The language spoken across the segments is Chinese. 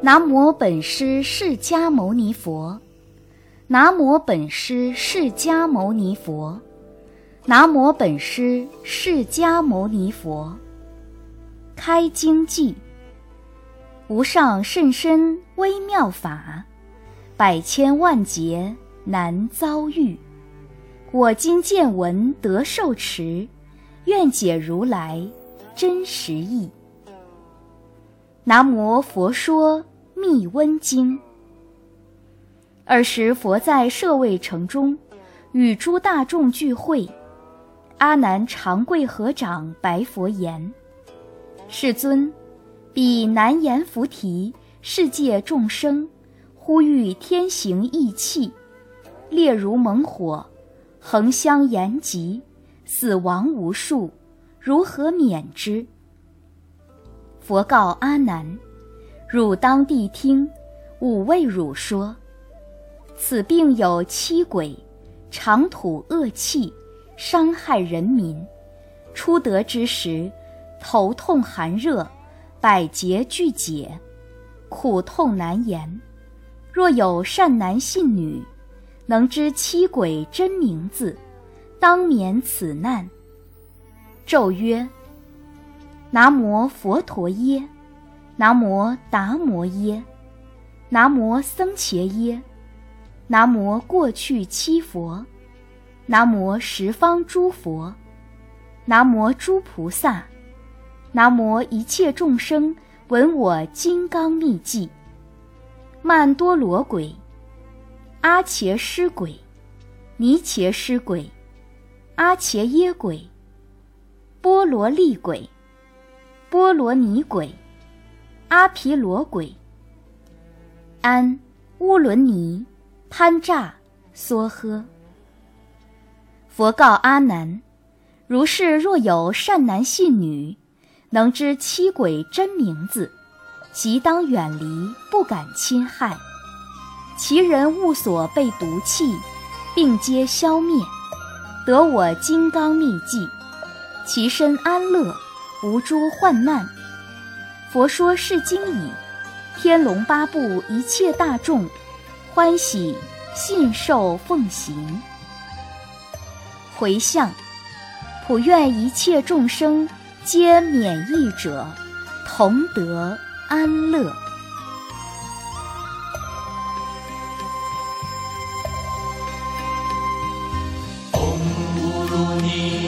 南无本师释迦牟尼佛，南无本师释迦牟尼佛，南无本师释迦牟尼佛。开经记：无上甚深微妙法，百千万劫难遭遇。我今见闻得受持，愿解如来真实义。南无佛说密温经。尔时佛在舍卫城中，与诸大众聚会。阿难长跪合掌，白佛言：“世尊，彼难言菩提世界众生，呼吁天行异气，烈如猛火，恒相延疾，死亡无数，如何免之？”佛告阿难：“汝当谛听，吾为汝说。此病有七鬼，常吐恶气，伤害人民。初得之时，头痛寒热，百节俱解，苦痛难言。若有善男信女，能知七鬼真名字，当免此难。”咒曰。南无佛陀耶，南无达摩耶，南无僧伽耶，南无过去七佛，南无十方诸佛，南无诸菩萨，南无一切众生闻我金刚秘技。曼多罗鬼，阿伽师鬼，尼伽师鬼，阿伽耶鬼，波罗利鬼。波罗尼鬼、阿毗罗鬼、安乌伦尼、潘吒、梭诃。佛告阿难：如是若有善男信女，能知七鬼真名字，即当远离，不敢侵害。其人物所被毒气，并皆消灭，得我金刚秘技，其身安乐。无诸患难，佛说是经已，天龙八部一切大众欢喜信受奉行。回向，普愿一切众生皆免疫者，同得安乐。嗡乌鲁尼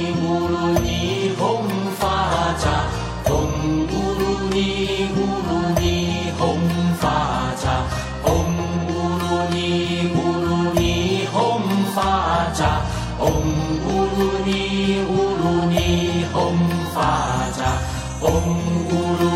红葫芦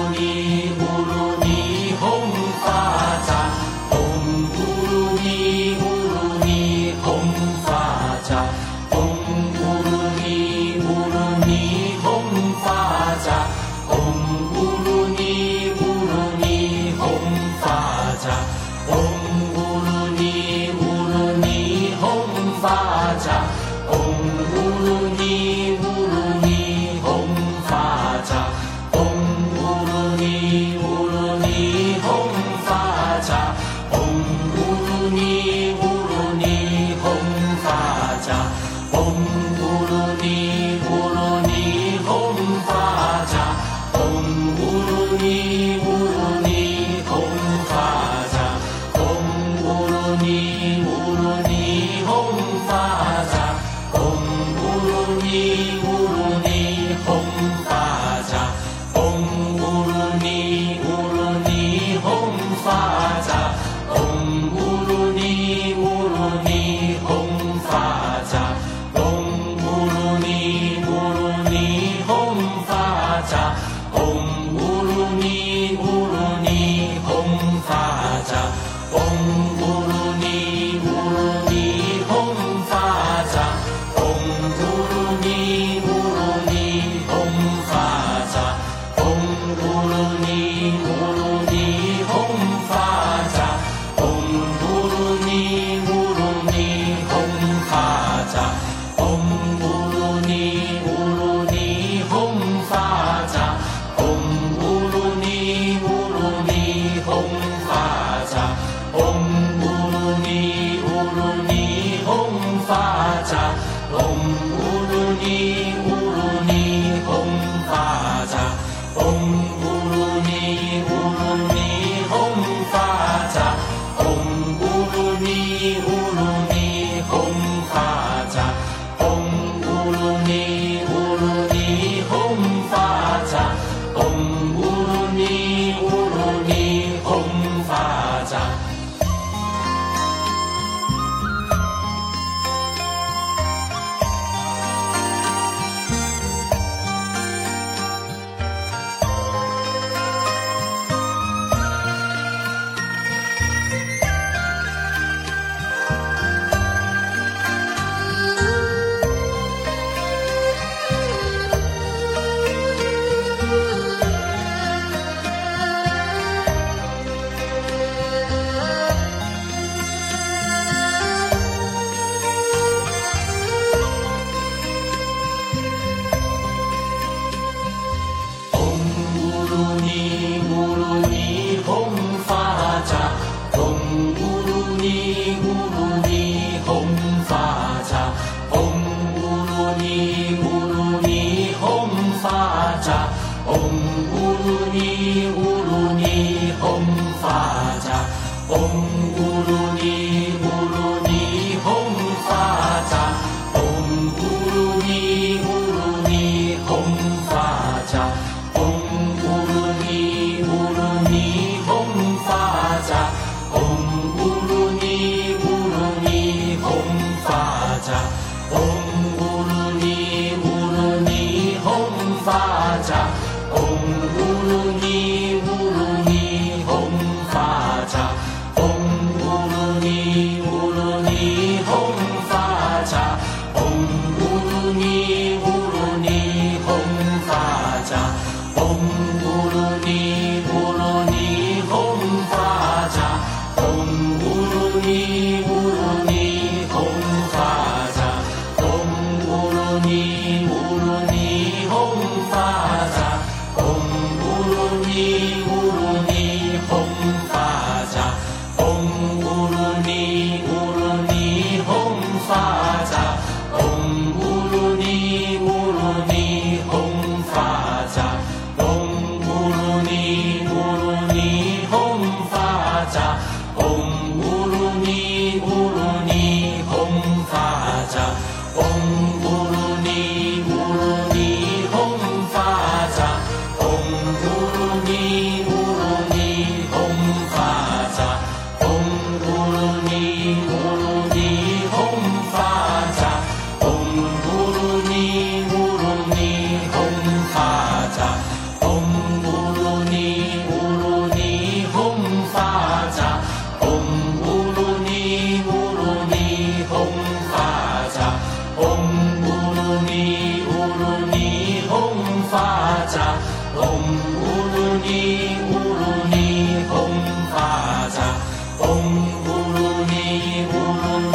你。嗡噜尼咕噜尼嗡发扎，嗡咕噜尼咕噜尼嗡发扎，嗡咕噜尼咕噜尼嗡发扎，嗡咕噜尼咕噜尼嗡发扎。You. Maria. गुरुनि गुरु